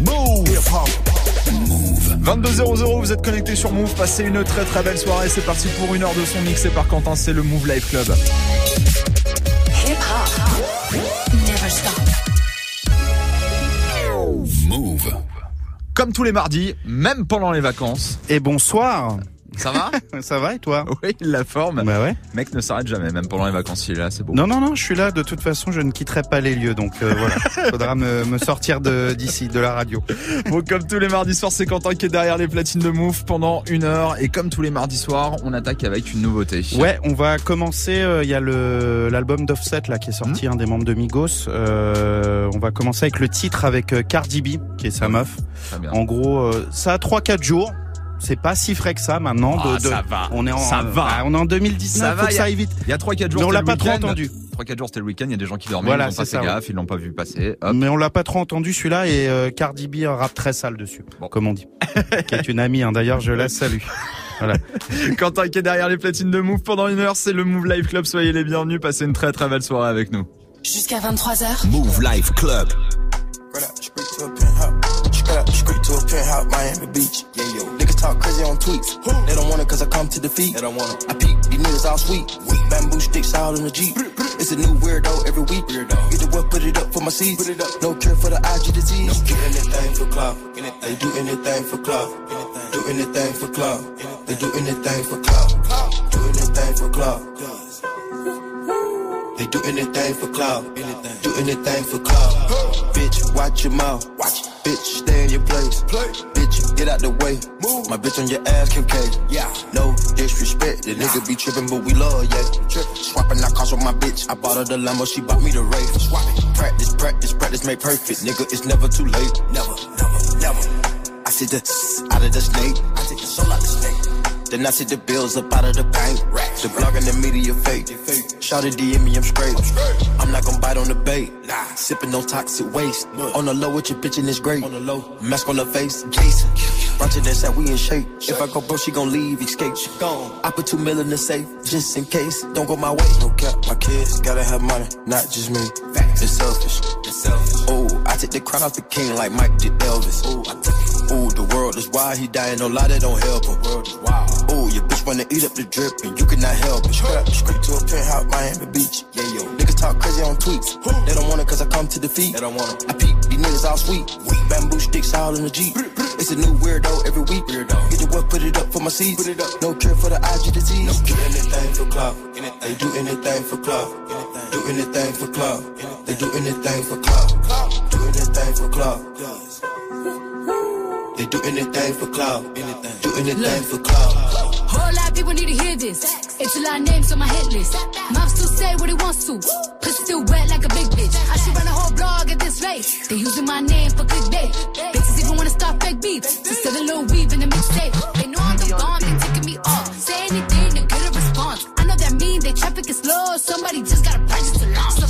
Move. 22.00, vous êtes connectés sur Move. Passez une très très belle soirée. C'est parti pour une heure de son mixé par Quentin. C'est le Move Life Club. Hip hop. Never stop. Move. Comme tous les mardis, même pendant les vacances. Et bonsoir. Ça va Ça va et toi Oui, la forme. Bah ouais. Mec ne s'arrête jamais, même pendant les vacances. Il est là, c'est beau. Non, non, non, je suis là. De toute façon, je ne quitterai pas les lieux. Donc euh, voilà, faudra me, me sortir d'ici, de la radio. Bon, comme tous les mardis soirs, c'est Quentin qui est derrière les platines de Move pendant une heure. Et comme tous les mardis soirs, on attaque avec une nouveauté. Ouais, on va commencer. euh, Il y a l'album d'Offset là qui est sorti, un des membres de Migos. Euh, on va commencer avec le titre avec euh, Cardi B, qui est sa meuf. Très bien. En gros, ça a 3-4 jours. C'est pas si frais que ça maintenant. Ah, de, de- ça va. On est en, Ça va. ah, on est en 2019. Ça va, faut que ça aille vite. Il y a 3-4 jours. Mais on l'a pas trop entendu. 3-4 jours, c'était le week-end. Il y a des gens qui dormaient. Voilà, ils n'ont pas c'est fait ça, gaffe. Ils l'ont pas vu passer. Hop. Mais on l'a pas trop entendu celui-là et euh, Cardi B rappe très sale dessus, Bon. comme on dit. qui est une amie, hein. d'ailleurs je la salue. Voilà. Quentin qui est derrière les platines de Move pendant une heure. C'est le Move Live Club. Soyez les bienvenus. Passez une très très belle soirée avec nous. Jusqu'à 23h. Move Life Club. Right up, straight talk crazy on tweets. They don't want it cause I come to defeat. They don't want it. I peek, these niggas all sweet. Bamboo sticks all in the Jeep. It's a new weirdo every week. Weirdo. Get the what, put it up for my seeds. Put it up. No cure for the IG disease. Do anything for club. They do anything for club. Do anything for club. They do anything for club. Do anything for club. They do anything for clout. Do anything for clout. Bitch, watch your mouth. Watch. Bitch, stay in your place. Play. Bitch, get out the way. Move. My bitch on your ass, Kim K. Yeah. No disrespect. The nigga be tripping, but we love, yeah. Swapping out cars with my bitch. I bought her the Lambo, she bought me the Wraith. Swap it. Practice, practice, practice, make perfect. Nigga, it's never too late. Never, never, never. I see the out of the snake. I take the soul out the snake. Then I see the bills up out of the bank. The blog and the media fake. Shout it DM me, I'm straight. I'm not gonna bite on the bait. Sipping on toxic waste. On the low with your bitch and it's great. On the low, mask on the face. Jason. Roger that said we in shape. If I go bro, she gon' leave, escape. She gone. I put two mil in the safe, just in case. Don't go my way. No cap, my kids gotta have money, not just me. It's selfish. It's selfish. Oh, I take the crown off the king like Mike did Elvis. Oh, I took it. Ooh, the world is wild, he dying, no lie, that don't help him. Ooh, your bitch wanna eat up the drip, and you cannot help it. Straight to a penthouse, Miami Beach. Yeah, yo. Niggas talk crazy on tweets. They don't want it cause I come to defeat. They don't want it. I peek, these niggas all sweet. Bamboo sticks all in the Jeep. It's a new weirdo every week. Weirdo. Get the what, put it up for my seeds. Put it up. No care for the IG disease. No do anything for club. They do anything for club. Do anything for club. They do anything for club. Do anything for club. They do anything for clout. Do anything for clout. Whole lot of people need to hear this. It's a lot of names on my hit list. Mom still say what he wants to. Pussy still wet like a big bitch. I should run a whole blog at this rate. They using my name for clickbait. Bitches even wanna start fake beef. Just sell a little weave in the mixtape. They know I'm the bomb, they taking me off. Say anything to get a response. I know that mean they traffic is slow. Somebody just gotta purchase the launch. So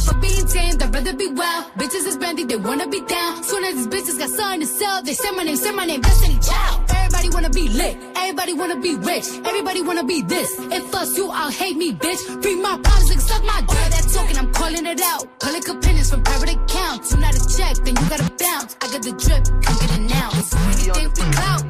for being tamed, I'd rather be wild. Bitches is bendy, they wanna be down. Soon as these bitches got something to sell, they say my name, say my name, Destiny Child. Everybody wanna be lit, everybody wanna be rich, everybody wanna be this. If us you, I'll hate me, bitch. Bring my problems and suck my dick. All that talking, I'm calling it out. Call Public opinions from private accounts. You not a check, then you gotta bounce. I got the drip, come get it now. Do anything for clout,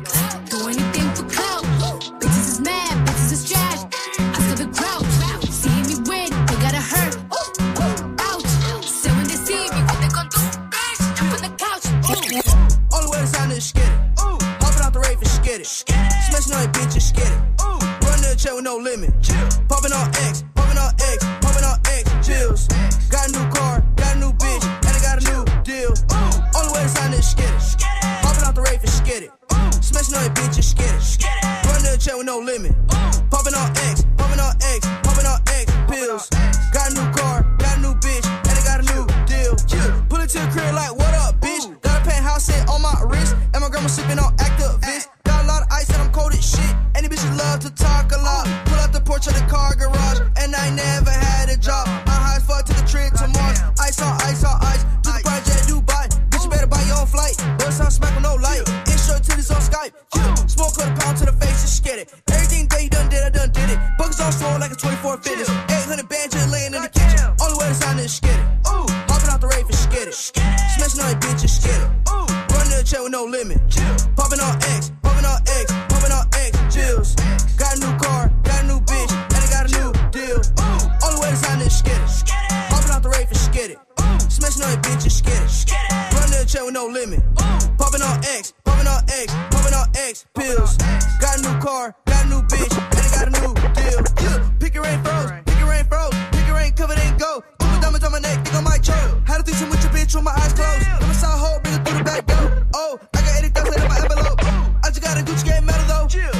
a Gucci though. Then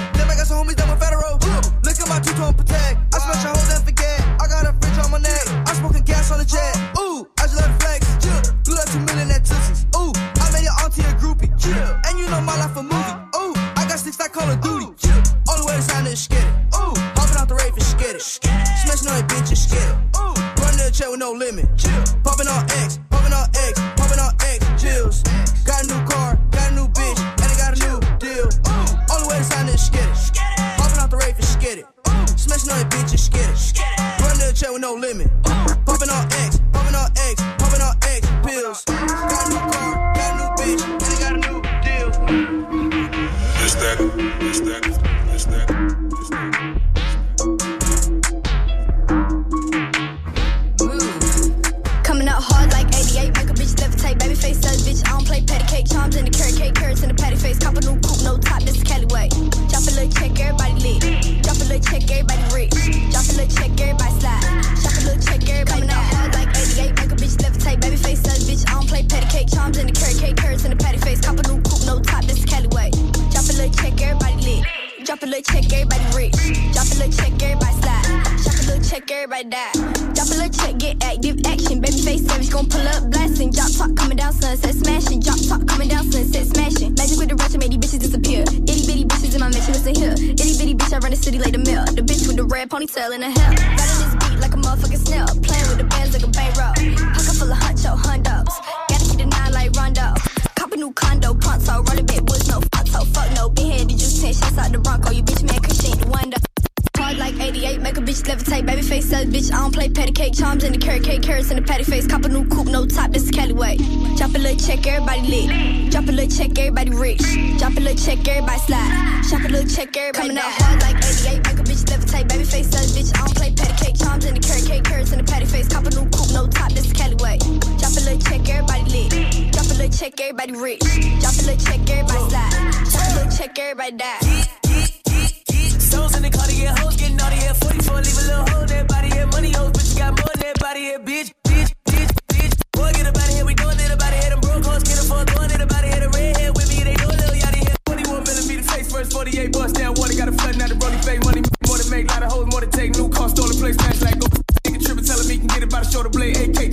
in the carrot cake, carrots in the patty face. Cop a new coupe, no top, this is Cali way. Drop a little check, everybody lit. Drop a little check, everybody rich. Drop a little check, everybody slide. Shop a little check, everybody Coming out hard like 88, make a bitch levitate. Baby face says, bitch, I don't play patty cake. Charms in the carrot cake, carrots in the patty face. Cop a new coupe, no top, this is Cali way. Drop a little check, everybody lit. Drop a little check, everybody rich. Drop a little check, everybody slide. Shop a little check, everybody die. Souls in the car to get hoes, getting naughty here. 44, leave a little hole in that body. Money hoes, but you got more than that body here, bitch. Bitch, bitch, bitch. Boy, get here, we here. Them broke hoes, here. The red hair with me, they little here. 41 millimeter face first, 48 bust down water. Got a flooding out the money. More to make, lot of hoes, more to take. New car, stolen place, like go. Nigga tripping, telling me can get it by the shoulder blade. AK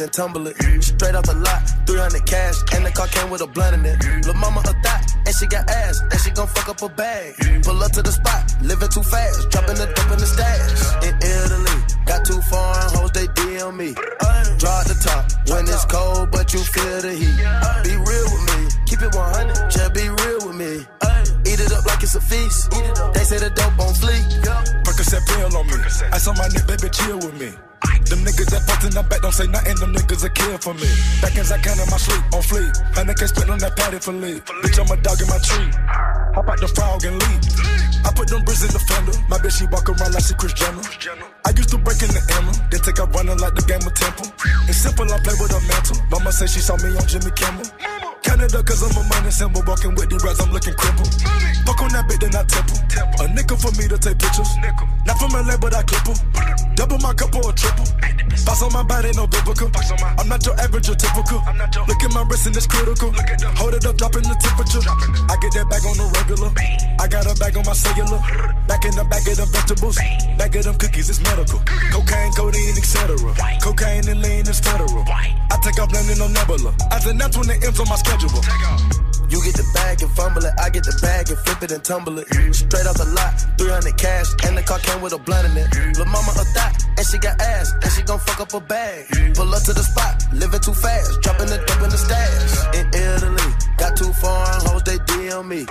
it and tumble it. Straight off the lot, 300 cash. And the car came with a blunt in it. Lil' mama a thot, and she got ass. And she gon' fuck up a bag. Pull up to the spot, living too fast. Dropping the dope in the stash. In Italy, got two foreign hoes, they DM me. Draw the top when it's cold, but you feel the heat. Be real with me, keep it 100. Just be real with me. Eat it up like it's a feast. They say the dope on fleek. Percocet pill on me. Ice on my nigga, baby, chill with me. Them niggas that fucked in the back don't say nothing, them niggas a kill for me. Back as I can in my sleep, on fleek. Hundred K spent on that patty for leave. Bitch, I'm a dog in my tree. Hop out the frog and leave. I put them bricks in the fender. My bitch, she walk around like she Kris Jenner. I used to break in the Emma, then take up running like the game of Temple. It's simple, I play with a mantle. Mama say she saw me on Jimmy Kimmel. Canada, cause I'm a money symbol. Walking with the rats, I'm looking crippled. Fuck on that bit, then I temple. A nickel for me to take pictures. Not from LA, but I clip 'em. Double my cup or a triple. Box on my body, no biblical. I'm not your average or typical. Look at my wrist and it's critical. Hold it up, dropping the temperature. I get that bag on the regular. I got a bag on my cellular. Back in the bag of the vegetables. Bag of them cookies, it's medical. Cocaine, codeine, etc. Cocaine and lean is federal. I take off landing on Nebula. I that's when the M's on my schedule. You get the bag and fumble it, I get the bag and flip it and tumble it. Straight off the lot, 300 cash, and the car came with a blunt in it. Lil' mama a thot, and she got ass, and she gon' fuck up a bag. Pull up to the spot, living too fast, dropping the dope in the stash. In Italy, got two foreign hoes, they DM me.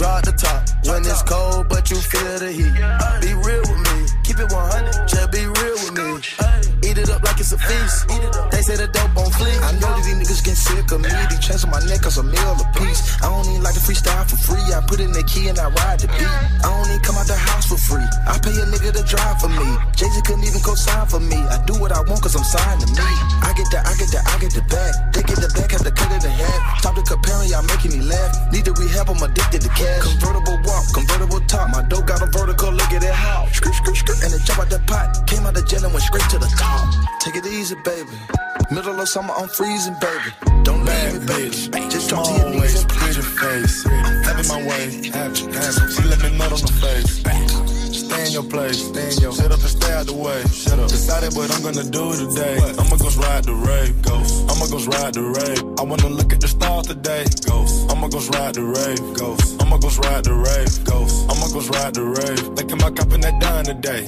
Draw the top when it's cold, but you feel the heat. Be real with me, keep it 100, just be real with me. Eat it up like it's a feast. They say the dope on fleek. I know that these niggas get sick of me. These chains on my neck cause a meal a piece. I don't even like to freestyle for free. I put in the key and I ride the beat. I don't even come out the house for free. I pay a nigga to drive for me. Jay Z couldn't even co-sign for me. I do what I want cause I'm signed to me. I get the, I get the, I get the bag. They get the back, have to cut it in half. Stop the comparing, y'all making me laugh. Need to rehab, I'm addicted to cash. Convertible walk, convertible top. My dope got a vertical, look at it how. Skirt, skirt, skirt, and it jump out the pot. Came out the jail and went straight to the top. Take it easy, baby. Middle of summer, I'm freezing, baby. Don't leave me, baby. Just drop to your knees Always and pretty face. Having my way, have it, have it. She let me nut on the face. Stay in your place, stay in your Shut up and stay out the way. Shut up. Decided what I'm gonna do today. I'ma go ride the rave. I'ma go ride the rave. I wanna look the today, ghost. I'ma go ride the rave, ghost. I'ma go ride the rave, ghost. I'ma go ride the rave. Thinking about copping that dime today.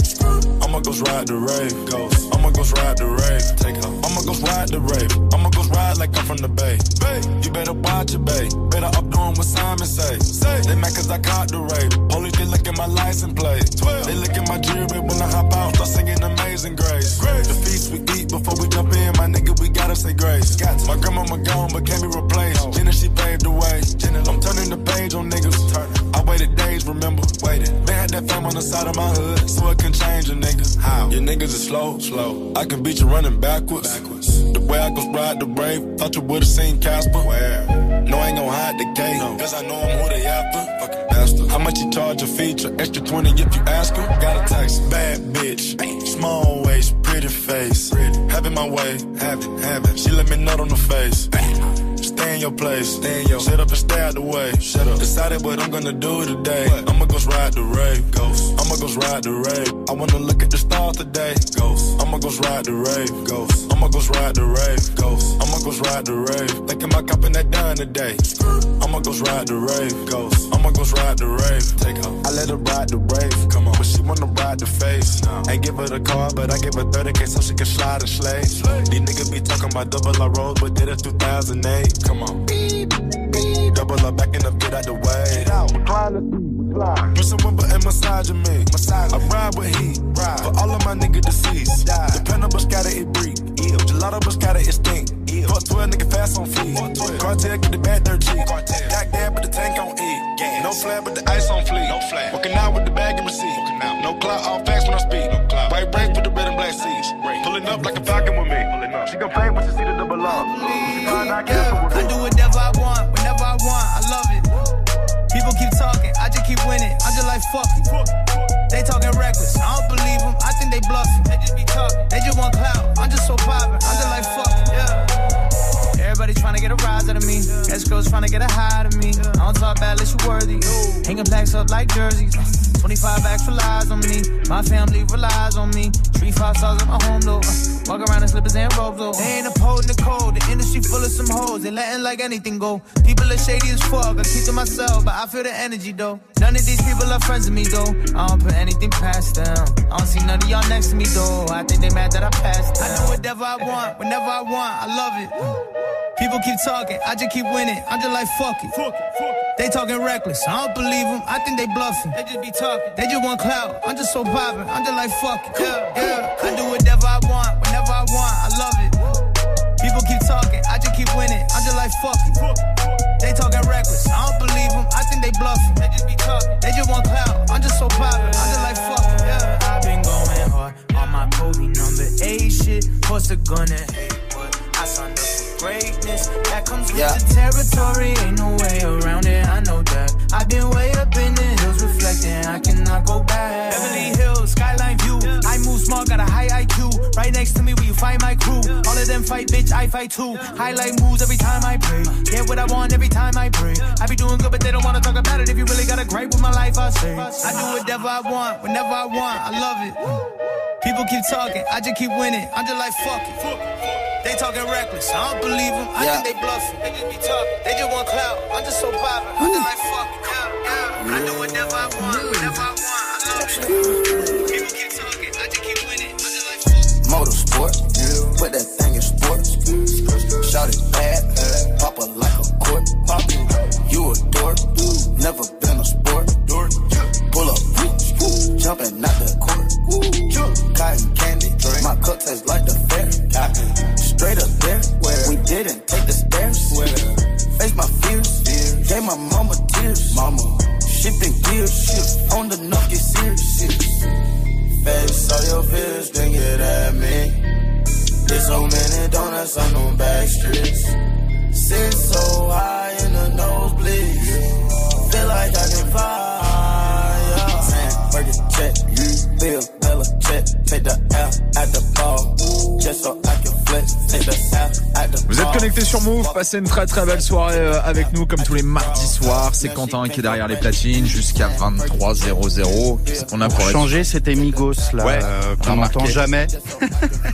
I'ma go ride the rave, ghost. I'ma go ride the rave. Take off. I'ma go ride the rave. I'ma go ride like I'm from the bay. Bay, you better watch it, bay. Better up doing what Simon say. Say, they mad cause I caught the rave. Police, they look at my license plate. 12. They look at my jewelry when I hop out. Start singing Amazing Grace. The feast we eat before we jump in, my nigga, we gotta say grace. My grandma gone, but can't be replaced. Jenna, she paved the way. I'm turning the page on niggas. I waited days, remember? Waited. They had that fame on the side of my hood, so it can change a nigga. How? Your niggas is slow, slow. I can beat you running backwards. backwards. The way I go ride the brave, thought you would've seen Casper. Where? No, I ain't gon' hide the gate, cause I know I'm who they after. Fucking bastard. How much you charge a feature? Extra 20 if you ask her. Got a text, bad bitch. Small waist, pretty face. Having my way, have it, have it. She let me nut on the face. Stay in your place, stay in your Sit up and stay out the way. Shut up. Decided what I'm gonna do today. I'ma go ride the rave, ghost. I'ma go ride the rave. I wanna look at the stars today, ghost. I'ma go ride the rave, ghost. I'ma go ride the rave, ghost. I'ma go ride the rave. Thinking about copping that dime today. I'ma go ride the rave, ghost. I'ma go ride the rave. Take off. I let her ride the rave, come on. But she wanna ride the face. Ain't give her the car, but I give her 30k so she can slide and slay. These niggas be talking about double our road, but did it 2008. Come on. Double up, backing up, get out the way. Get out. Recline the seat, slide. Put some rubber and massaging me. Massage. I ride with heat. Ride. For all of my niggas deceased. Die. Dependable scatter, it breathe. Ew. Gelato, but scatter, it stink. Ew. Fuck 12, nigga fast on feet. Cartel, get the cheap. Cartel. Got gas, but the tank on E. Gas. No flare, but the ice on fleek. No flare. Working out with the bag and receipt. Out. No clout, all facts Find out I do whatever I want, whenever I want, I love it. People keep talking, I just keep winning. I'm just like, fuck it. They talking reckless, I don't believe them, I think they bluffing. They just be talking, they just want clout. I'm just so poppin', I'm just like, fuck it, yeah. Everybody trying to get a rise out of me. Escrows trying to get a high out of me. I don't talk bad unless you worthy. Hanging plaques up like jerseys. 25 extra lies on me. My family relies on me. Three five stars at my home though. Uh, walk around in slippers and robes though. They ain't upholding the code. The industry full of some hoes. They letting like anything go. People are shady as fuck. I keep to myself, but I feel the energy though. None of these people are friends with me though. I don't put anything past them. I don't see none of y'all next to me though. I think they mad that I passed them. I do whatever I want, whenever I want. I love it. People keep talking, I just keep winning. I'm just like, fuck it. Fuck it, fuck it. They talking reckless, I don't believe them. I think they bluffing. They just be talking. They just want clout. I'm just so poppin'. I'm just like, fuck it. Yeah, yeah. I do whatever I want, whenever I want. I love it. People keep talking, I just keep winning. I'm just like, fuck it. They talking reckless, I don't believe them. I think they bluffing. They just be talking. They just want clout. I'm just so poppin'. I'm just like, fuck it. Yeah. I've been going hard on my Kobe number eight shit. What's the gonna hate? But I for greatness. That comes with Yeah. the territory. Ain't no way around it. I know that. I've been way up in the hills reflecting. I cannot go back. Beverly Hills, skyline view. I move small, got a high IQ. Right next to me, where you find my crew. All of them fight, bitch. I fight too. Highlight moves every time I pray. Get what I want every time I pray. I be doing good, but they don't wanna talk about it. If you really got a gripe with my life, I say. I do whatever I want, whenever I want. I love it. People keep talking, I just keep winning. I'm just like fuck it. They talking reckless. I don't believe them. I Yeah. think they bluffing. They just be talking. They just want clout. I'm just so poppin'. I'm just like fuck it. Yeah, yeah. I do whatever I want. Whatever I want. I love it. People keep talking. I just keep winning. I'm just like fuck. Motorsport, put that Move, passez une très très belle soirée euh, avec nous comme tous les mardis soirs. C'est Quentin qui est derrière les platines jusqu'à 23h00. Qu'est-ce qu'on a pour changer, c'était Migos là, Ouais, euh, qu'on n'entend jamais.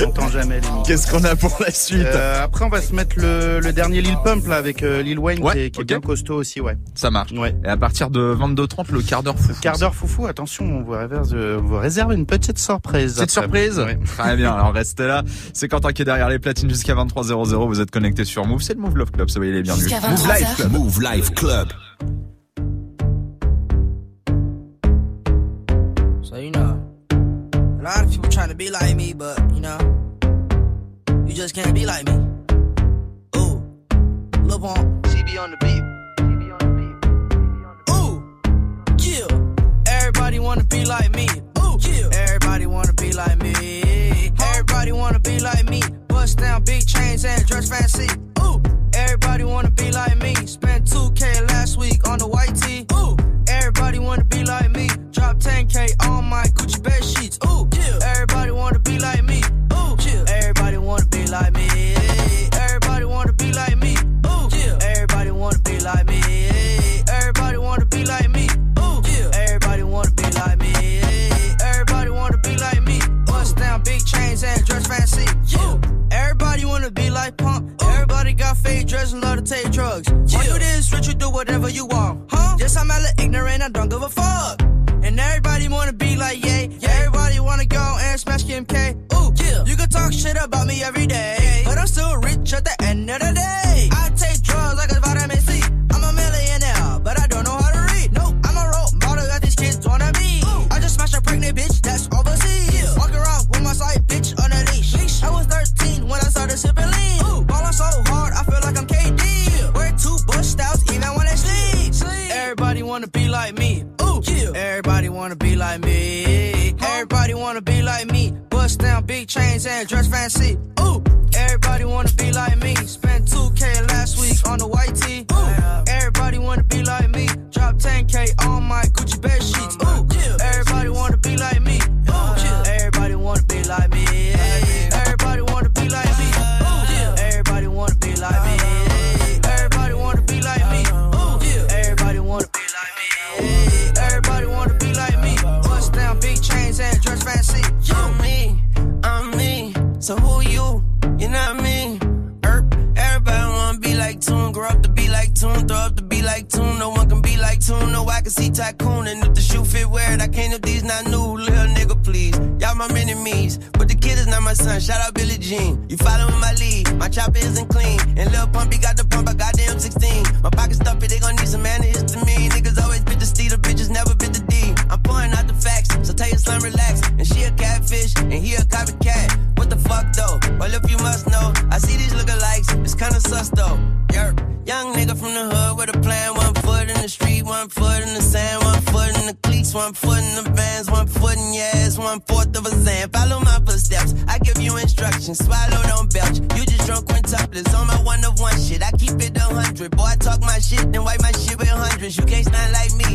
jamais les. Qu'est-ce qu'on a pour la suite Euh, après, on va se mettre le, le dernier Lil Pump là avec euh, Lil Wayne Ouais, qui est, qui est bien costaud aussi, ouais. Ça marche. Ouais. Et à partir de 22h30, le quart d'heure fou. Quart d'heure foufou, attention, on vous, réserve, euh, on vous réserve une petite surprise. Petite après. surprise Ouais. Très bien, alors restez là. C'est Quentin qui est derrière les platines jusqu'à 23h00. Vous êtes connectés sur Move. C'est le Move Love Club, soyez les bienvenus. Move Life 23h. Club. Move Life Club. Be like me, but you know, you just can't be like me. Ooh, Lil Pump, CB on the beat. Can see Tycoon, and if the shoe fit, wear it. I can't if these not new, little nigga, please. Y'all my enemies, but the kid is not my son. Shout out Billie Jean. You following my lead? My chopper isn't clean, and Lil Pumpy got the pump. I got M16. My pocket stuffy, they gon' need some manners to me. Niggas always bit the steed, the bitches never bit the D. I'm pouring out the facts, so tell your slum relax. And she a catfish, and he a copycat. What the fuck though? Well, if you must know, I see these lookalikes. It's kinda sus though. Yerp. Young nigga from the hood with a plan. One foot in the street, one foot one foot in the vans, one foot in your ass, one fourth of a zan. Follow my footsteps. I give you instructions. Swallow, don't belch. You just drunk quintuplets on my one of one shit. I keep it a hundred. Boy, I talk my shit, then wipe my shit with hundreds. You can't stand like me,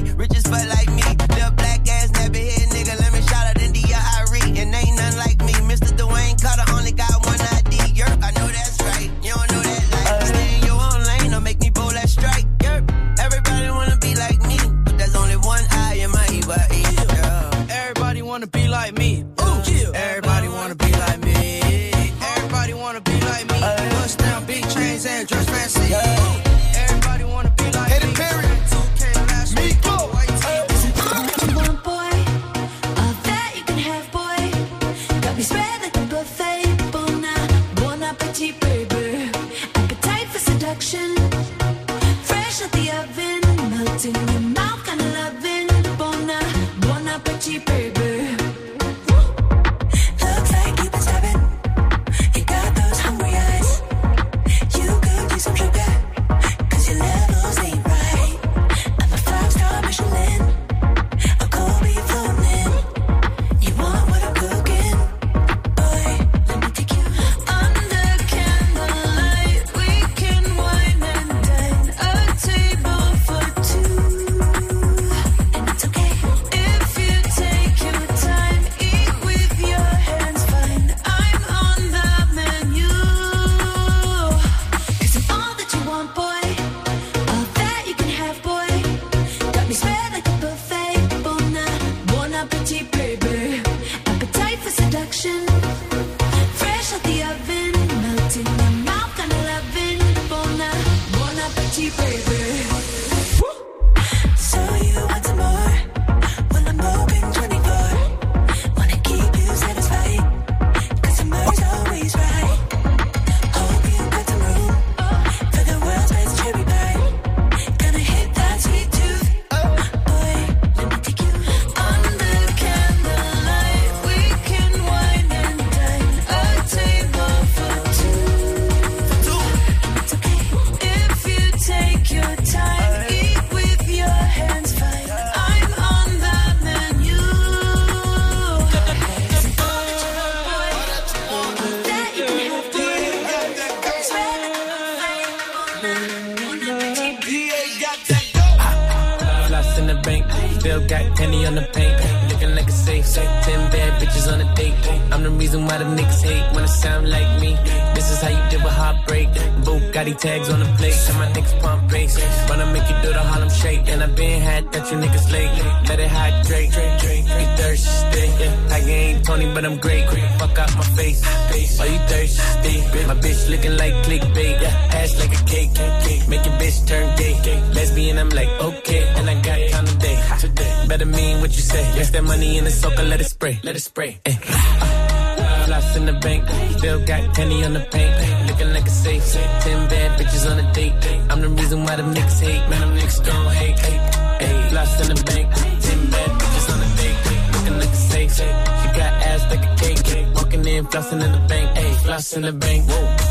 Tony, but I'm great. Fuck out my face, are you thirsty? My bitch looking like clickbait, yeah, ass like a cake. Make your bitch turn gay. Lesbian, I'm like, okay, and I got time today. Better mean what you say. Yes, that money in the soaker, let it spray, let it spray. eh. Uh, in the bank, still got penny on the paint. Looking like a safe, ten bad bitches on a date. I'm the reason why them niggas hate, man, them niggas gon' hate. Floss in the bank, ten bad bitches on a date. Looking like a safe, like cake. Walking in, flossing in the bank, hey, floss in the bank. Whoa,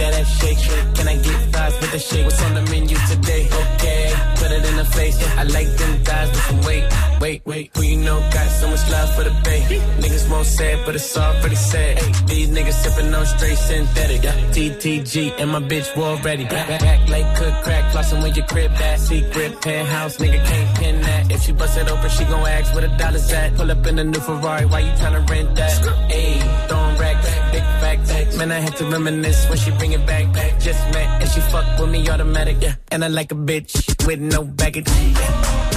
that ass shake. Can I get fries with the shake? What's on the menu today? Okay, put it in the face. I like them thighs with some weight. Wait, wait, who you know got so much love for the bay? Niggas won't say it, but it's already said. These niggas sipping on straight synthetic. TTG and my bitch war ready. Back, back, like cook crack, flossing with your crib back. Secret penthouse, nigga can't pin that. If she bust it open, she gon' ask where the dollars at. Pull up in a new Ferrari, why you tryna rent that? Ayy, throwing racks, facts. Man, I had to reminisce when she bring it back. back. Just met and she fuck with me automatic, yeah. And I like a bitch with no baggage. Yeah.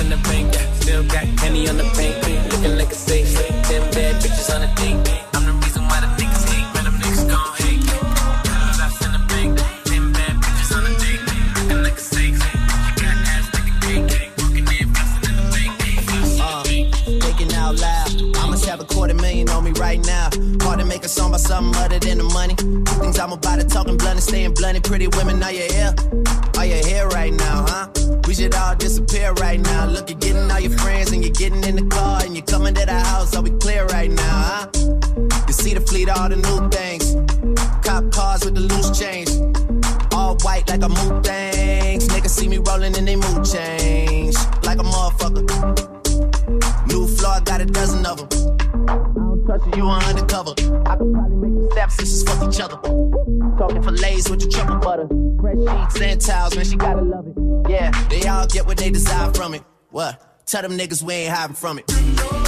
In the bank, yeah. Still got penny on the bank. Looking like a safe. Ten bad bitches on a date. I'm the reason why the niggas hate. Them niggas hate. The bank. Ten bad bitches on like a. Uh, out loud. I have a quarter million on me right now. Make a song about something other than the money. Things I'm about to talking blunt and staying blunt. Pretty women, are you here? Are you here right now, huh? We should all disappear right now. Look, you're getting all your friends and you're getting in the car and you're coming to the house. Are we clear right now, huh? You see the fleet, all the new things. Cop cars with the loose change. All white like a mood things. Niggas see me rolling and they mood change. Like a motherfucker. New floor, got a dozen of them. You, are undercover. I could probably make some step sisters fuck each other. Talking fillets with your truffle butter. Fresh sheets and towels, man, she gotta love it. Yeah, they all get what they desire from it. What? Tell them niggas we ain't hiding from it.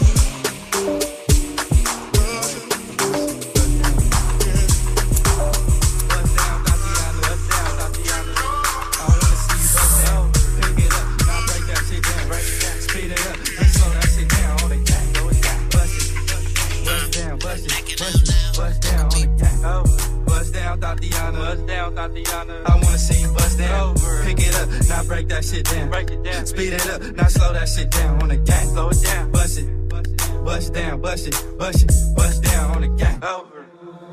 I wanna see you bust down. Pick it up, now break that shit down. Break it down. Speed it up, now slow that shit down on the gang. Slow it down. Bust it. Bust down, bust it, bust it, bust down on the gang. Over.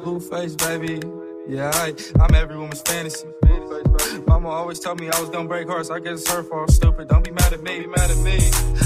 Blueface, baby. Yeah, I, I'm every woman's fantasy. Mama always told me I was gonna break hearts. I guess it's her fault. Stupid. Don't be mad at me. Be mad at me.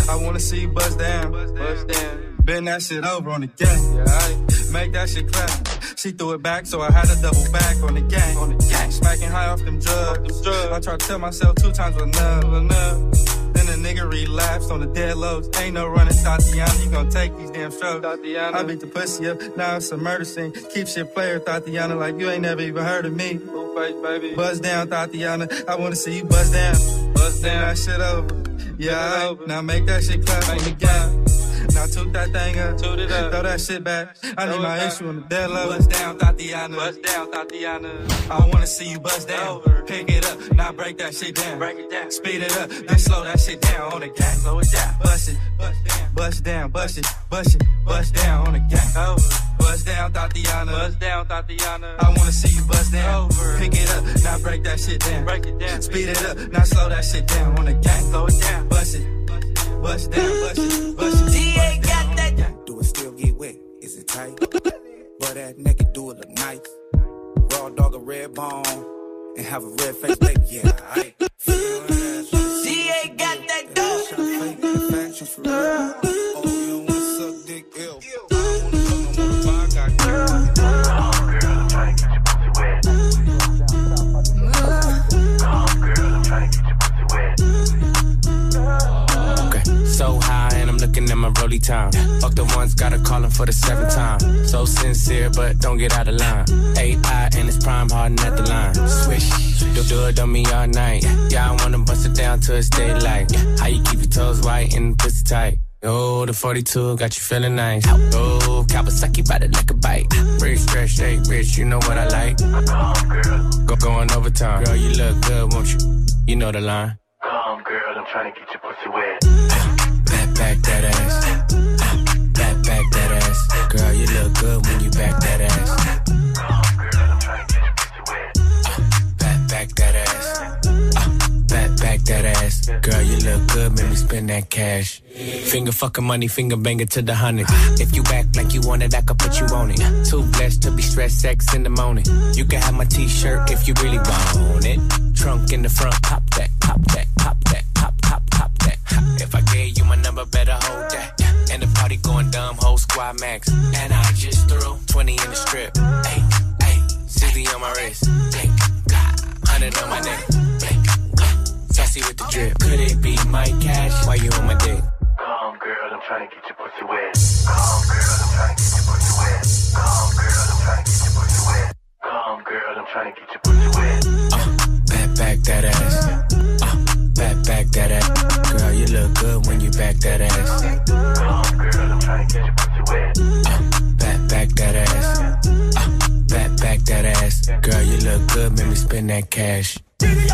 I wanna see you bust down. Bust down. Bend that shit over on the gang. Yeah, I make that shit clap. She threw it back, so I had to double back on the gang. On the gang. Smacking high off them drugs. I tried to tell myself two times was enough. enough. Then the nigga relapsed on the dead lows. Ain't no running, Thotiana. You gon' take these damn strokes. Thotiana. I beat the pussy up. Now it's a murder scene. Keep shit player, Thotiana, like you ain't never even heard of me. Blueface, baby. Buzz down, Thotiana. I wanna see you buzz down. Buzz down. that shit over. Yeah, over. now make that shit clap on the. Now toot that thing up, toot it up, throw that shit back. I need my issue on the dead low. Bust down, Thotiana. Bust down, Thotiana. I wanna see you bust down. Pick it up, now break that shit down. Break it down. Speed it up, then slow that shit down on the gang. Slow it down. Bust it, bust down, bust it, bust it, bust down on the gang. Over. Bust down, Thotiana. Bust down, Thotiana. I wanna see you bust down. Over. Pick it up, now break that shit down. Break it down. Speed it up, now slow that shit down on the gang. Slow it down. Bust it, bust down, bust it, bust it. DA got that. Do it still get wet? Is it tight? Butt ass naked, do it look nice. Raw dog a red bone and have a red face, baby. Yeah, I. DA got that dope. My rolly time. Fuck the ones, gotta call him for the seventh time. So sincere, but don't get out of line. AI and it's prime harden at the line. Swish, do do it on me all night. Yeah, I wanna bust it down till it's daylight. How you keep your toes white and pussy tight? Oh, the 42 got you feeling nice. Oh, Kawasaki bite it like a bite. Rich, fresh, shake, rich, you know what I like. Go going overtime. Girl, you look good, won't you? You know the line. Come, girl, I'm trying to get your pussy wet. Girl, you look good when you back that ass. Back, back that ass. Uh, Back, back that ass. Girl, you look good, make me spend that cash. Finger fucking money, finger banger to the hundred. If you act like you want it, I could put you on it. Too blessed to be stressed, sex in the morning. You can have my t-shirt if you really want it. Trunk in the front, pop that, pop that, pop that, pop, pop, pop that. If I gave you my number, better hold going dumb, whole squad max. And I just threw 20 in the strip. Hey, hey, 60 on my wrist. Hey, 100 on my neck. Sassy with the drip. Could it be my cash? Why you on my dick? Come, girl, I'm trying to get your pussy wet. Come, girl, I'm trying to get your pussy wet. Come, girl, I'm trying to get your pussy wet. Come, girl, I'm trying to get your pussy wet. Uh, Back, back that ass. Look good when you back that ass. Girl, wet. Back, back that ass. Uh, back, back that ass. Girl, you look good, make me spend that cash. Way to the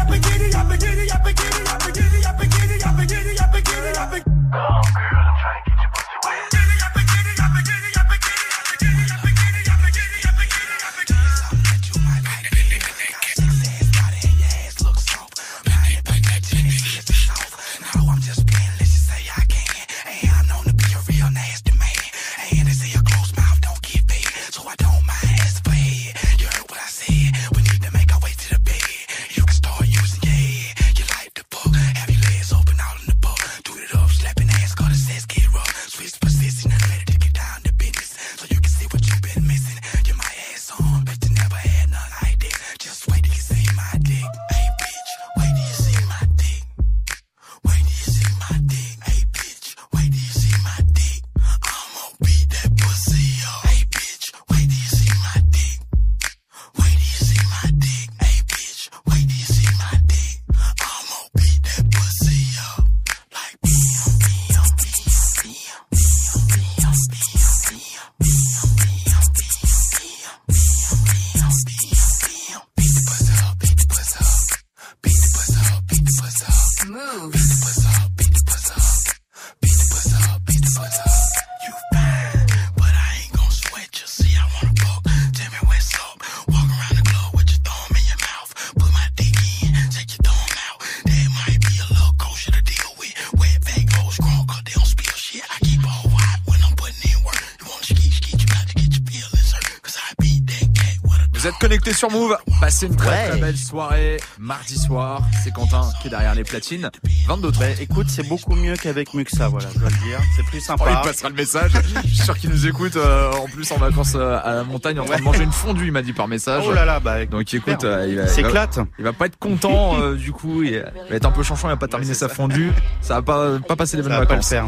sur Move. Passez une très, Ouais. très belle soirée. Mardi soir, c'est Quentin qui est derrière les platines. 22 Bah, écoute, c'est beaucoup mieux qu'avec Muxa, voilà, je dois le dire. C'est plus Oh, sympa. il passera le message. Je suis sûr qu'il nous écoute euh, en plus en vacances euh, à la montagne en train de manger une fondue, il m'a dit par message. Oh là là, bah, Donc écoute, euh, il, va, il, S'éclate. va, il va pas être content du coup, il va être un peu chanchon, il va pas terminer sa fondue. Ça va pas, pas passer les bonnes Ça va pas le vacances. faire.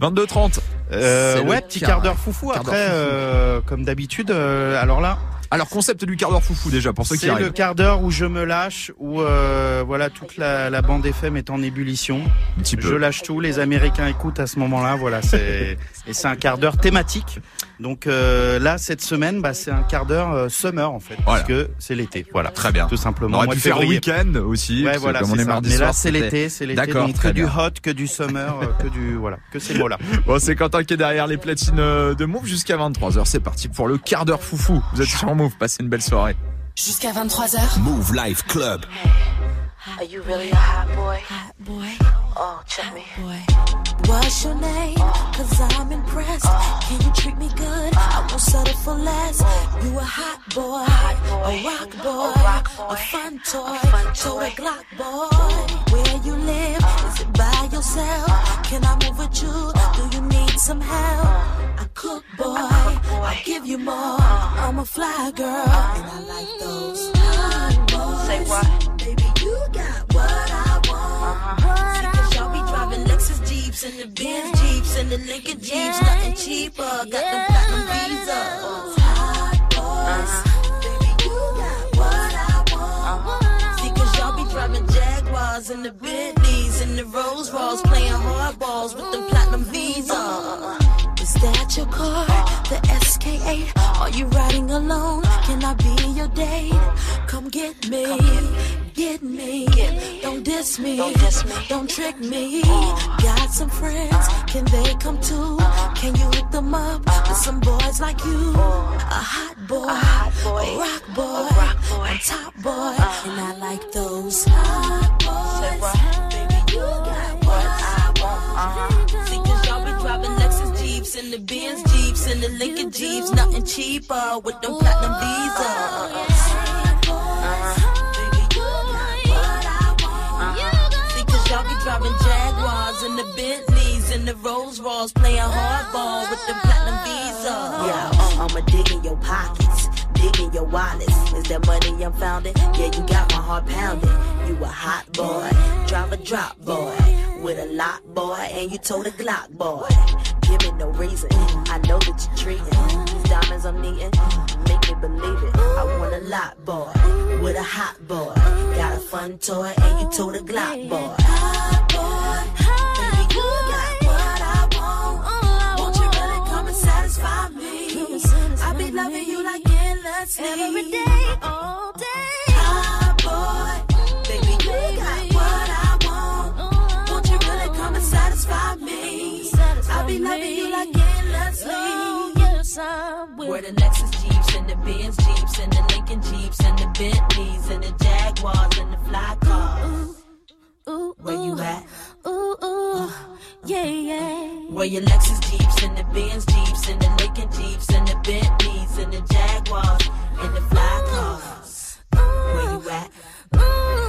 22h30. Euh, C'est le ouais, petit quart- d'heure foufou. Après, euh, comme d'habitude, euh, alors là, Alors concept du quart d'heure foufou déjà pour ceux qui c'est le arrivent. quart d'heure où je me lâche, où euh, voilà toute la, la bande FM est en ébullition. Un petit peu. Je lâche tout, les Américains écoutent à ce moment-là, voilà. C'est et c'est un quart d'heure thématique. Donc euh, là, cette semaine, bah, c'est un quart d'heure euh, summer en fait, Voilà. parce que c'est l'été. Voilà, Très bien. tout On simplement. aurait Mois pu faire week-end aussi. Ouais, voilà, comme on est ça. mardi Mais soir, là, c'est l'été, c'est l'été. D'accord, Donc que du hot, que du summer, euh, que du voilà, que ces mots-là. Bon, c'est Quentin qui est derrière les platines euh, de Move jusqu'à 23h. C'est parti pour le quart d'heure foufou. Vous êtes Move, passez une belle soirée. Jusqu'à 23h. Move Life Club. Are you really a hot boy? Hot boy. Oh, check me. Boy. What's your name? Uh. Cause I'm impressed. Uh. Can you treat me good? Uh. I won't settle for less. You a hot boy, Hot boy. a rock boy, a fun toy, a total Glock boy. Where you live? Is it by yourself? Can I move with you? Do you need some help? I cook, boy. I'll give you more. I'm a fly girl, and I like those hot boys. Say what? Got what I want. Uh-huh. See, cause y'all be driving Lexus Jeeps and the Benz Jeeps and the Lincoln Jeeps, nothing cheaper. Got them platinum visas. Hot boys. Uh-huh. Baby, you got what I want. Uh-huh. See, cause y'all be driving Jaguars and the Bentleys and the Rolls Royce, playing hardballs with them platinum visas. Is that your car? The SK8? Are you riding alone? Can I be your date? Come get me. Get me. Don't diss me. Don't trick me. Uh. Got some friends. Can they come too? Can you hook them up with some boys like you? Uh. A hot boy. A rock boy. A top boy. Uh. And I like those hot boys. And the Benz Jeeps and the Lincoln Jeeps, nothing cheaper with them platinum be driving Jaguars and the Bentleys and the Rolls Royce, playing hardball with them platinum visas. Yeah, uh, I'ma dig in your pockets. Dig in your wallets. Is that money I'm founding? Yeah, you got my heart pounding. You a hot boy, drive a drop boy, with a lock boy, and you told a Glock boy. No reason. I know that you're treating these diamonds I'm needing. Make me believe it. I want a lot boy, with a hot boy. Got a fun toy, and you told a Glock boy. Hot boy, come and satisfy me? I be loving you like endlessly. Every day, all day. Yes, Where the Lexus Jeeps and the Benz Jeeps and the Lincoln Jeeps and the Bentleys and the Jaguars and the fly cars. Where you at? Ooh, ooh, yeah, yeah. Where your Lexus Jeeps and the Benz Jeeps and the Lincoln Jeeps and the Bentleys and the Jaguars and the fly cars. Where you at? Booby,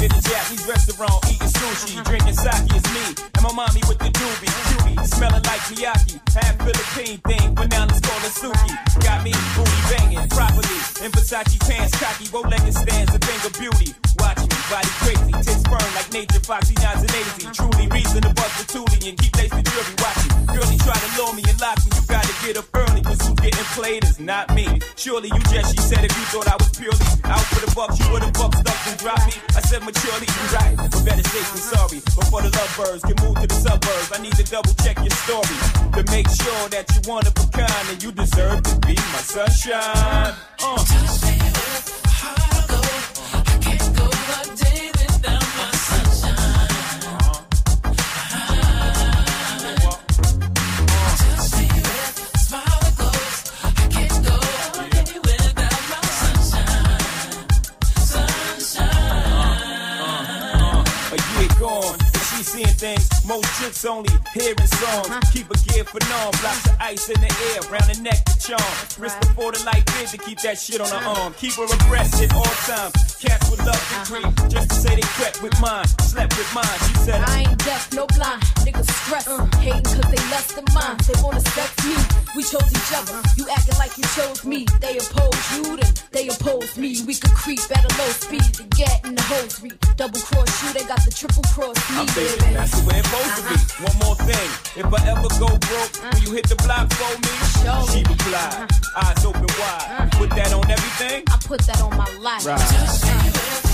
in a Japanese restaurant, eating sushi, uh-huh. drinking sake is me, and my mommy with the doobie, cutie, smelling like Miyake, half Philippine thing, but now let's call her Suki. Got me booty banging properly, in Versace pants, cocky, legged stands, a thing of beauty. Watch me, body crazy, tits firm like nature, foxy, nines and lazy. Truly reason to bust the and keep lacing jewelry. Watch me, girlie try to lure me and lock me, you gotta get up early, cause who's getting played is not me. Surely you just, she said, if you thought I was purely out for the bucks, you would've bucked up and dropped me. I said maturely, you right, but better safe than sorry. Before the lovebirds can move to the suburbs, I need to double check your story to make sure that you one of a kind and you deserve to be my sunshine. Uh. Most chicks only hearing songs. Keep a gear for norm. Blocks of ice in the air, round the neck to charm. Wrist before the light bid to keep that shit on her arm. Keep her abreast at all times. Cats would love to uh-huh. creep just to say they crept with mine, slept with mine. She said I ain't deaf, no blind. Niggas stress, uh. hating cause they less than mine. They wanna sex me. We chose each other. Uh-huh. You acting like you chose me. They oppose you, then they oppose me. We could creep at a low speed to get in the hosiery. Double cross you, they got the triple cross me. I'm baby. that's the way it's supposed One more thing, if I ever go broke, will you hit the block for me? She replied, eyes open wide. Uh-huh. Put that on everything. I put that on my life. Right. Uh-huh.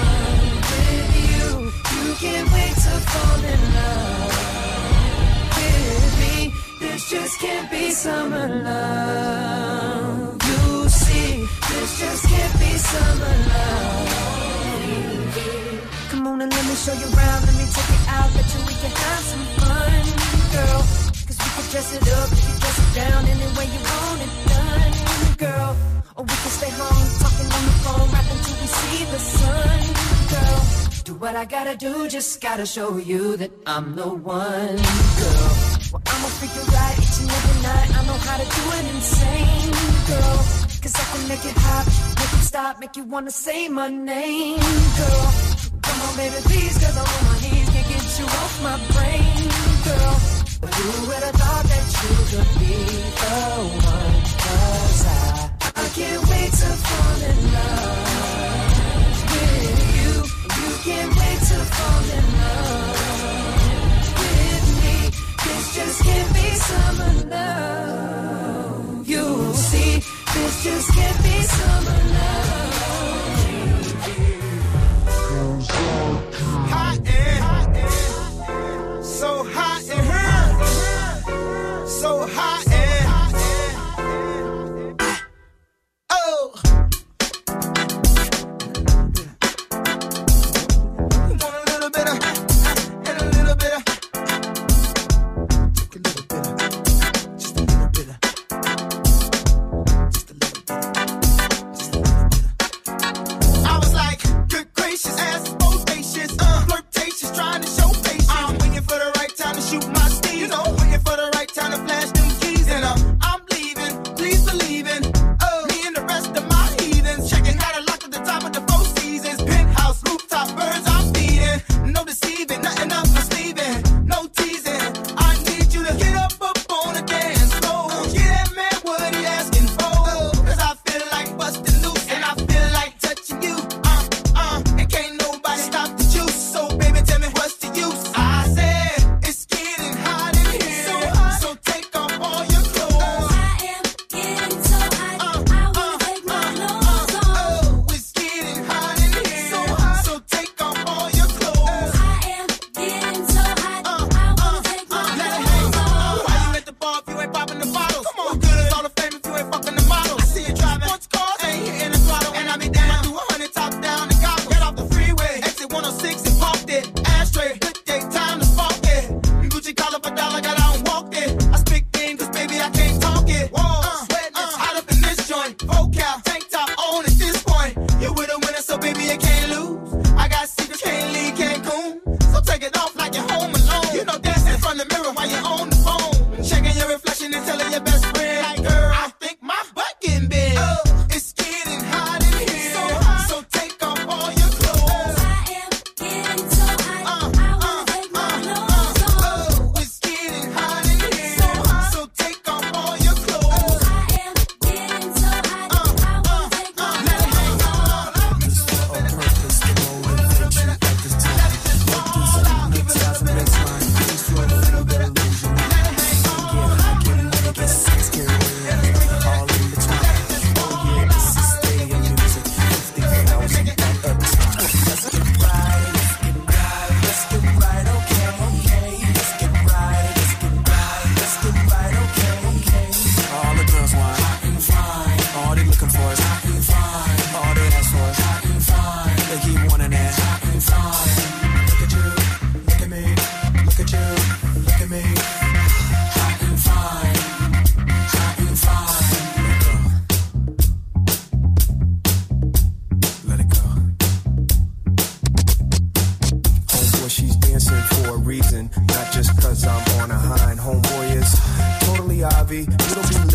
can't wait to fall in love with me. This just can't be summer love. You see, this just can't be summer love. Come on and let me show you around. Let me take it out. Bet you we can have some fun, girl. Cause we can dress it up, we can dress it down any way you want it done, girl. Or we can stay home, talking on the phone, rapping till we see the sun, girl. Do what I gotta do, just gotta show you that I'm the one, girl. Well, I'ma freak you right each and every night. I know how to do it insane, girl. Cause I can make it hot, make it stop, make you wanna say my name, girl. Come on, baby, please, cause I'm on my knees, can't get you off my brain, girl. But who would have thought that you could be the one? Cause I, I can't wait to fall in love can't wait to fall in love with me. This just can't be summer love. You'll see, this just can't be summer love.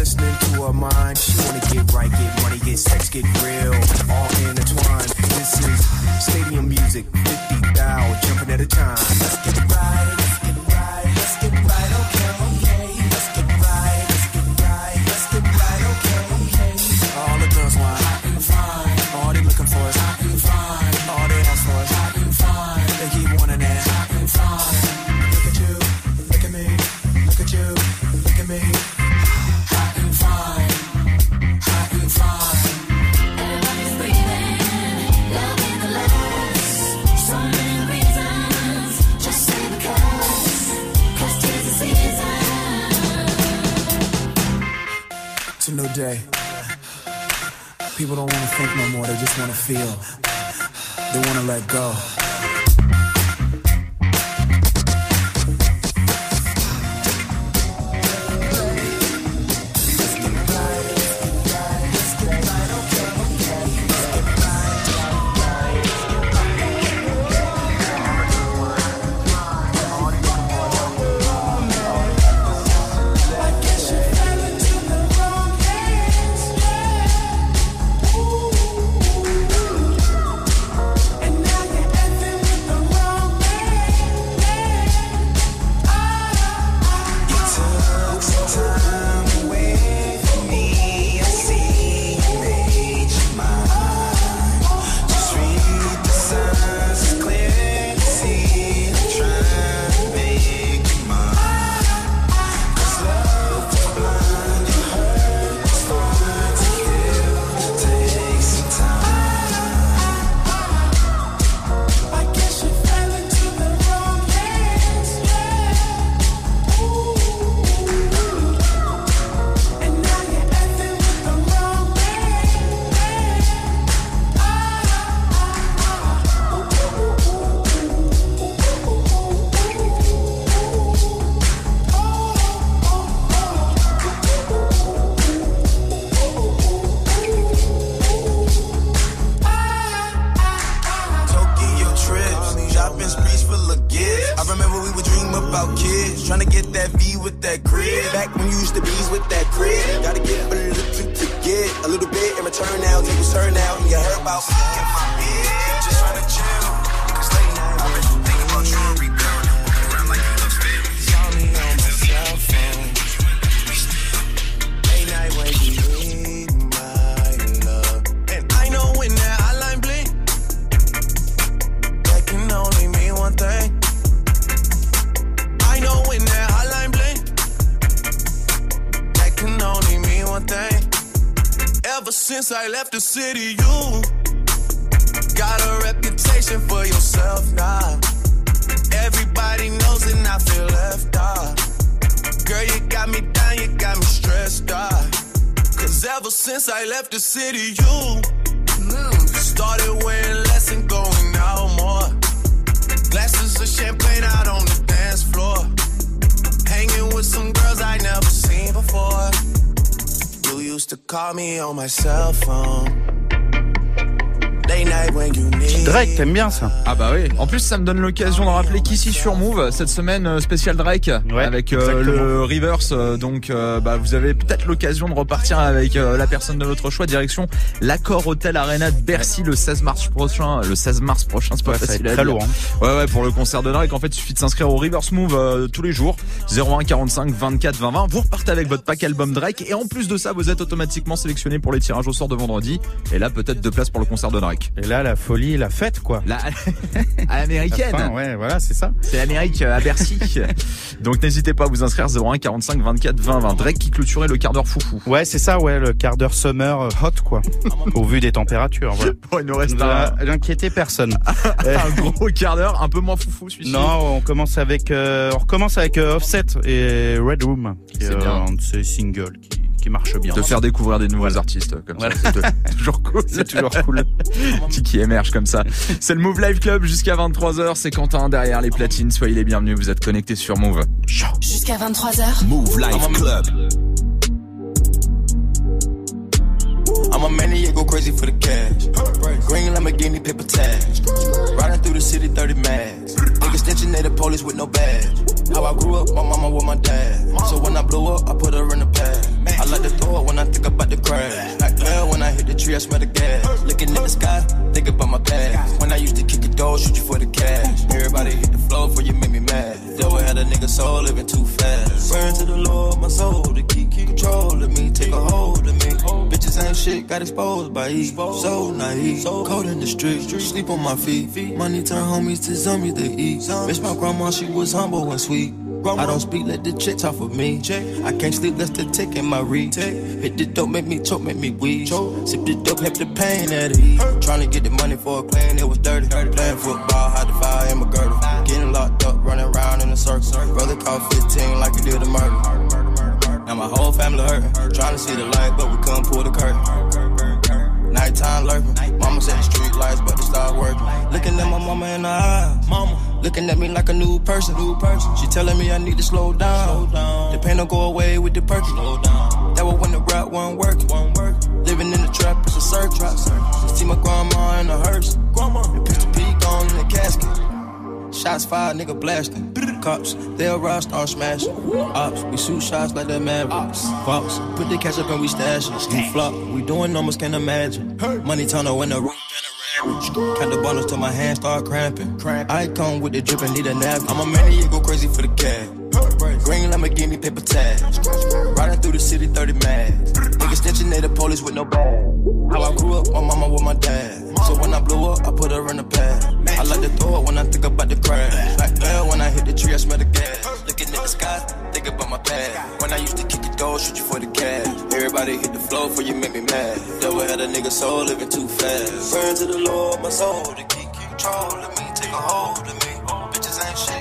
listening to her mind. She wanna get right, get money, get sex, get real, all intertwined. This is stadium music, 50 thou, jumping at a time. Let's get right. People don't want to think no more, they just want to feel. They want to let go. T'aimes bien ça Ah bah oui. En plus, ça me donne l'occasion de rappeler qu'ici sur Move, cette semaine euh, spécial Drake avec euh, le Reverse. euh, donc, euh, bah, vous avez peut-être l'occasion de repartir avec euh, la personne de votre choix. Direction l'accord Hotel Arena de Bercy le 16 mars prochain. Le 16 mars prochain, c'est pas Ouais, facile à très lourd, hein. Ouais, ouais, pour le concert de Drake, en fait, il suffit de s'inscrire au Reverse Move tous les jours. 01 45 24 20 20. Vous repartez avec votre pack album Drake et en plus de ça, vous êtes automatiquement sélectionné pour les tirages au sort de vendredi. Et là, peut-être deux places pour le concert de Drake. Et là, la folie, la fête, quoi. La... à l'américaine. La ouais, voilà, c'est ça. C'est l'Amérique euh, à Bercy. Donc n'hésitez pas à vous inscrire 01 45 24 20 20. Drake qui clôturait le quart d'heure foufou. Ouais, c'est ça, ouais, le quart d'heure summer euh, hot, quoi. Au vu des températures, voilà. Bon, il nous reste Va un, N'inquiétez personne. un gros quart d'heure, un peu moins foufou celui-ci. Non, on commence avec, euh, on recommence avec euh, Offset et Red Room, qui est euh, un de ces singles qui, qui marche bien. De faire découvrir des nouveaux artistes comme Voilà. ça. C'est toujours cool. C'est toujours cool. Qui, qui émerge comme ça. C'est le Move Live Club jusqu'à 23h. C'est Quentin derrière les platines. Soyez les bienvenus. Vous êtes connectés sur Move. Jusqu'à 23h. Move Life Club. A maniac, go crazy for the cash. Green Lamborghini, paper tags. Riding through the city, 30 mags. Niggas snitching, they the police with no badge. How I grew up, my mama with my dad. So when I blew up, I put her in the pad. I like to throw it when I think about the crash. Like hell when I hit the tree, I smell the gas. Looking at the sky, think about my past. When I used to kick a door, shoot you for the cash. Everybody hit the floor for you make me mad. Devil had a nigga soul living too fast. Burn to the Lord, my soul to keep control of me, take a hold of me. Bitches ain't shit, got exposed by E. So naive, cold in the street, sleep on my feet. Money turn homies to zombies to eat. Miss my grandma, she was humble and sweet. I don't speak, let the chick talk for me. I can't sleep, that's the tick in my read. Hit the dope, make me choke, make me wheeze. Sip the dope, help the pain at ease. Trying to get the money for a clan, it was dirty. Playing football, hide the fire in my girdle. Getting locked up, running around in a circle. Brother caught 15 like he did a murder. Now my whole family hurting. Trying to see the light, but we couldn't pull the curtain. Nighttime lurking. Mama said the street lights, but they stopped working. Looking at my mama in the eyes. Mama. Looking at me like a new person. New person. She telling me I need to slow down. The pain don't go away with the perky. Slow down. That was when the rap wasn't working. Living in the trap, it's a circus. See my grandma in the hearse. Grandma. The peak on in the casket. Shots fired, nigga blasting. Cops, they'll rush, start smashing. Ops, we shoot shots like the Mavericks. Fox, put the cash up and we stash it. We flop, we doing numbers, can't imagine. Money tunnel in the roof. Count the bundles till my hands start cramping. I come with the drip and need a nap. I'm a maniac, go crazy for the cash. Green Lamborghini paper tag. Riding through the city 30 mad. Niggas snitching, they the police with no bag. How I grew up, my mama with my dad. So when I blew up, I put her in the pad. I like to throw it when I think about the crash. Like hell when I hit the tree, I smell the gas. Looking at the sky, think about my past. When I used to kick the door, shoot you for the cash. Everybody hit the floor for you make me mad. Devil had a nigga soul living too fast. Burn to the Lord, my soul to keep control of me, take a hold of me.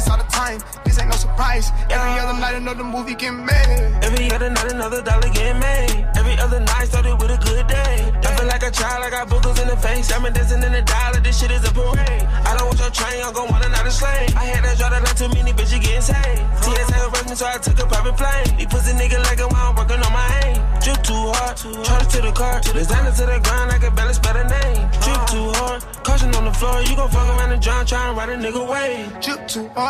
This all the time, this ain't no surprise. Every other night, another movie get made. Every other night, another dollar get made. Every other night started with a good day. I feel like a child, I got boogers in the face. I'm dancing in the dollar, this shit is a parade. I don't want your train, I'm gon' want another slave. I had that draw that like too many bitches getting saved. TSA arrest me, so I took a private plane. These pussy nigga like a while I'm working on my aim. Drip too hard, charge to the car. Designer to the ground, I can spell the name. Drip too hard, caution on the floor. You gon' fuck around and drown, try and ride a nigga way. Drip too hard,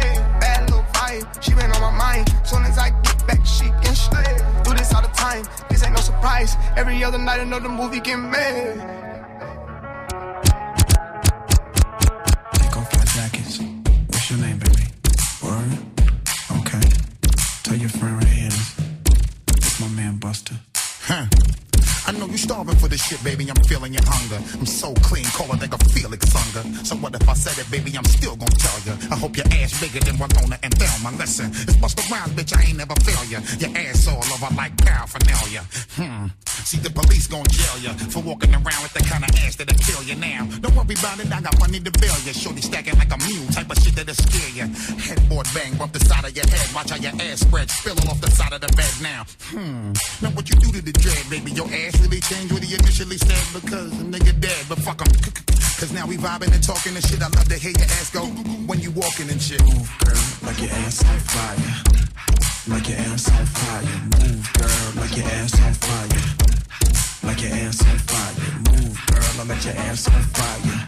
Bad she been on my mind. Soon as I get back, she can slay. Do this all the time, this ain't no surprise. Every other night, another movie get made. Take off my jackets. What's your name, baby? Word? Okay. Tell your friend right here. It's my man Busta. Huh. I know you starving for this shit, baby. I'm feeling your hunger. I'm so clean, call a Felix Unger. So what if I said it, baby? I'm still gonna tell you. I hope your ass bigger than Winona and Thelma. Listen, it's Busta Rhymes, bitch. I ain't never fail ya. Your ass all over like paraphernalia. Hmm. See, the police gon' jail ya for walking around with the kind of ass that'll kill ya now. Don't worry about it, I got money to bail ya. Shorty stacking like a mule, type of shit that'll scare ya. Headboard bang, bump the side of your head. Watch how your ass spread, spilling off the side of the bed now. Hmm. Now what you do to the dread, baby? Your ass really changed what he initially said because the nigga dead, but fuck him. Cause now we vibing and talking and shit. I love to hear your ass go when you walking and shit. Move, girl, like your ass on fire. Like your ass on fire. Move, girl, like your ass on fire. Like your ass on fire. Move, girl, I let your ass on fire.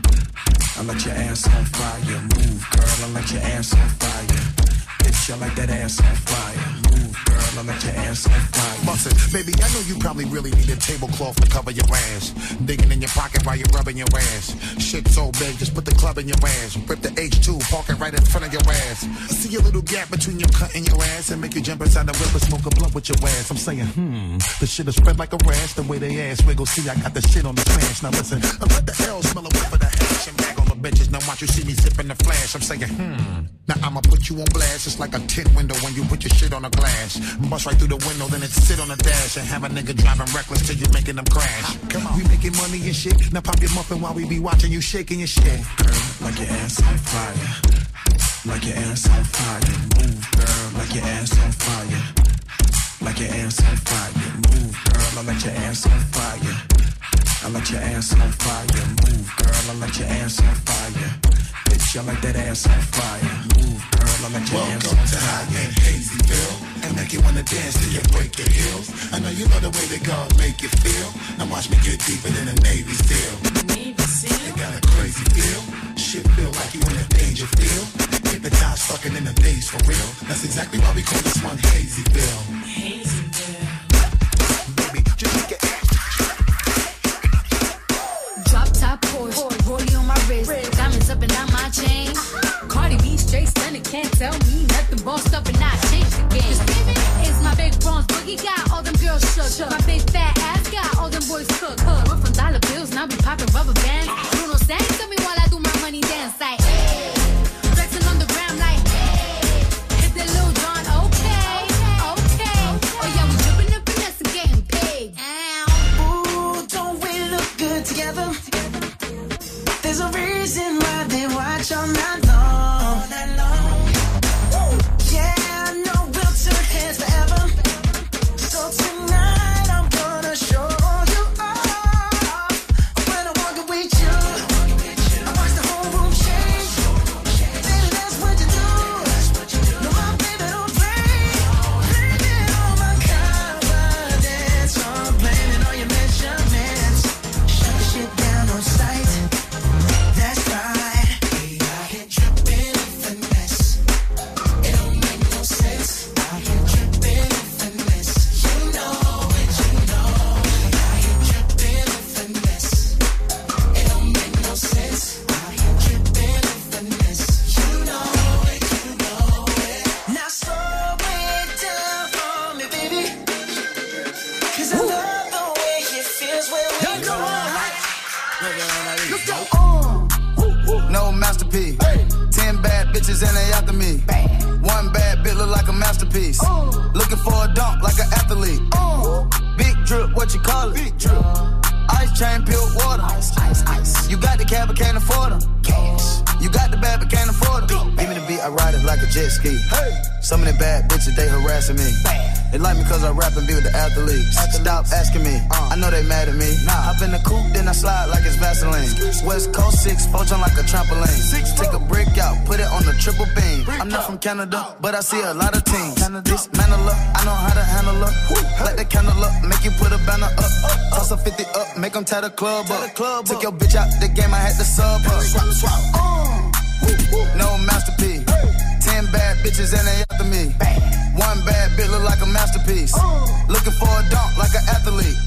I let your ass on fire. Move, girl, I let your ass on fire. Bitch, I like that ass on fire. Move, girl, I let your ass on fire. Bust it. Baby, I know you probably really need a tablecloth to cover your ass. Digging in your pocket while you're rubbing your ass. Shit so big, just put the club in your ass. Rip the H2, park it right in front of your ass. See a little gap between your cut and your ass and make you jump inside the whip and smoke a blunt with your ass. I'm saying, hmm, the shit is spread like a rash. The way they ass wiggle, see, I got the shit on the smash. Now listen, I let the L smell a whip of the bitches. Now watch you see me zipping the flash. I'm saying, hmm, now I'ma put you on blast. It's like a tint window when you put your shit on a glass. Bust right through the window, then it sit on the dash and have a nigga driving reckless till you making them crash. Come on, we making money and shit. Now pop your muffin while we be watching you shaking your shit. Girl, like your ass on fire. Like your ass on fire. Move, girl, like your ass on fire. Like your ass on fire. Move, girl, I let your ass on fire. I let your ass on fire. Move, girl, I let your ass on fire. Bitch, I like that ass on fire. Move, girl, I let your ass on Welcome to fire. High and Hazyville and make you wanna dance till you break the heels. I know you love the way that God make you feel. Now watch me get deeper than a Navy SEAL. You got a crazy feel. Shit feel like you in a danger field. Hypnotized, fucking in the days for real. That's exactly why we call this one Hazyville. Drop can't tell me nothing. Bossed up and I changed the game. It's my big bronze boogie got all them girls shook. My big fat ass got all them boys cook. We're from dollar bills, now we popping rubber bands. Bruno sang to me while I do my money dance like. Hey. Flexing on the gram like. Hey. Hit the Lil Jon, okay, okay. Oh yeah, we dripping and finesse and getting paid. Ooh, don't we look good together? There's a reason why they watch all night No masterpiece. Ten bad bitches and they after me. One bad bit look like a masterpiece. Looking for a dunk like an athlete. Big drip, what you call it? Big drip. Ice chain, pure water. Ice, ice, ice. You got the cab, but can't afford them. You got the bad, but can't afford them. Give me the beat, I ride it like a jet ski. Some of the bad bitches, they harassing me. They like me cause I rap and be with the athletes. Stop asking me, I know they mad at me. Nah. Hop in the coupe, then I slide like it's Vaseline. West Coast 6, poach on like a trampoline. Take a brick out, put it on the triple beam. I'm not from Canada, but I see a lot of teams. Dismantle up, I know how to handle her. Light the candle up, make you put a banner up. Toss a 50 up, make them tie the club up. Took your bitch out the game, I had to sub her. No masterpiece. Ten bad bitches and they after me. One bad bitch look like a masterpiece. Looking for a dunk like an athlete.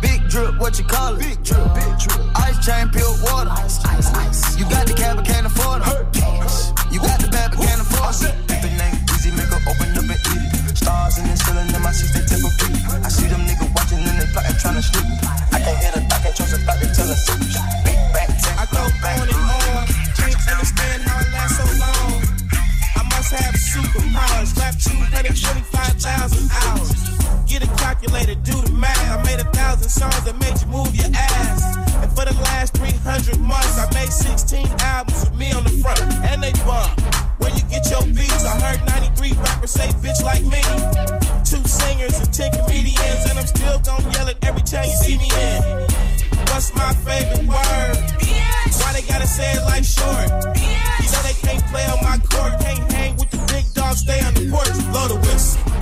Big drip, what you call it? Big drip, big uh, drip. Ice chain, pure water. Ice, ice, ice. You got the cab, but can't afford it. You got the bad, but can't afford it. If it ain't easy, make her open up and eat it. Stars in the ceiling in my seats, they tip a beat. I see them niggas watching and they plotting, trying to sneak. I can't hit a, I can't trust a thought, they tell us. Big back, on and on. Can't understand how it lasts so long. I must have superpowers. Rap 225,000 hours. Get a calculator, do the math. I made a thousand songs that made you move your ass. And for the last 300 months, I made 16 albums with me on the front. And they bump. Where you get your beats? I heard 93 rappers say bitch like me. Two singers and 10 comedians. And I'm still gonna yell it every time you see me in. What's my favorite word? Why they gotta say it like short? You know they can't play on my court, can't hang with the big dogs, stay on the porch. Blow the whistle.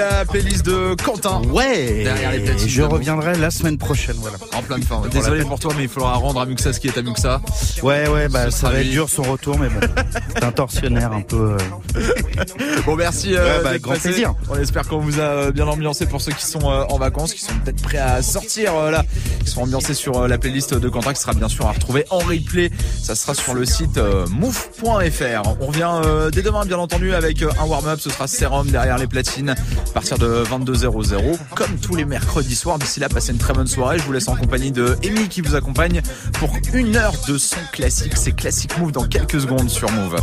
La playlist de Quentin. Ouais. Derrière les platines. Je reviendrai la semaine prochaine, voilà. En pleine forme. Désolé pour toi, mais il faudra rendre à Muxa ce qui est à Muxa. Ouais, ouais, bah ça va être dur son retour, mais bon. C'est un tortionnaire un peu. euh, Bon, merci. Ouais, euh, bah, grand passé. plaisir. On espère qu'on vous a euh, bien ambiancé pour ceux qui sont euh, en vacances, qui sont peut-être prêts à sortir là, qui sont ambiancés sur la playlist de Quentin qui sera bien sûr à retrouver en replay. Ça sera sur le site move.fr. On revient dès demain, bien entendu, avec un warm-up. Ce sera Serum derrière les platines à partir de 22h00, comme tous les mercredis soirs. D'ici là, passez une très bonne soirée. Je vous laisse en compagnie de Amy qui vous accompagne pour une heure de son classique. C'est Classic Move dans quelques secondes sur Move.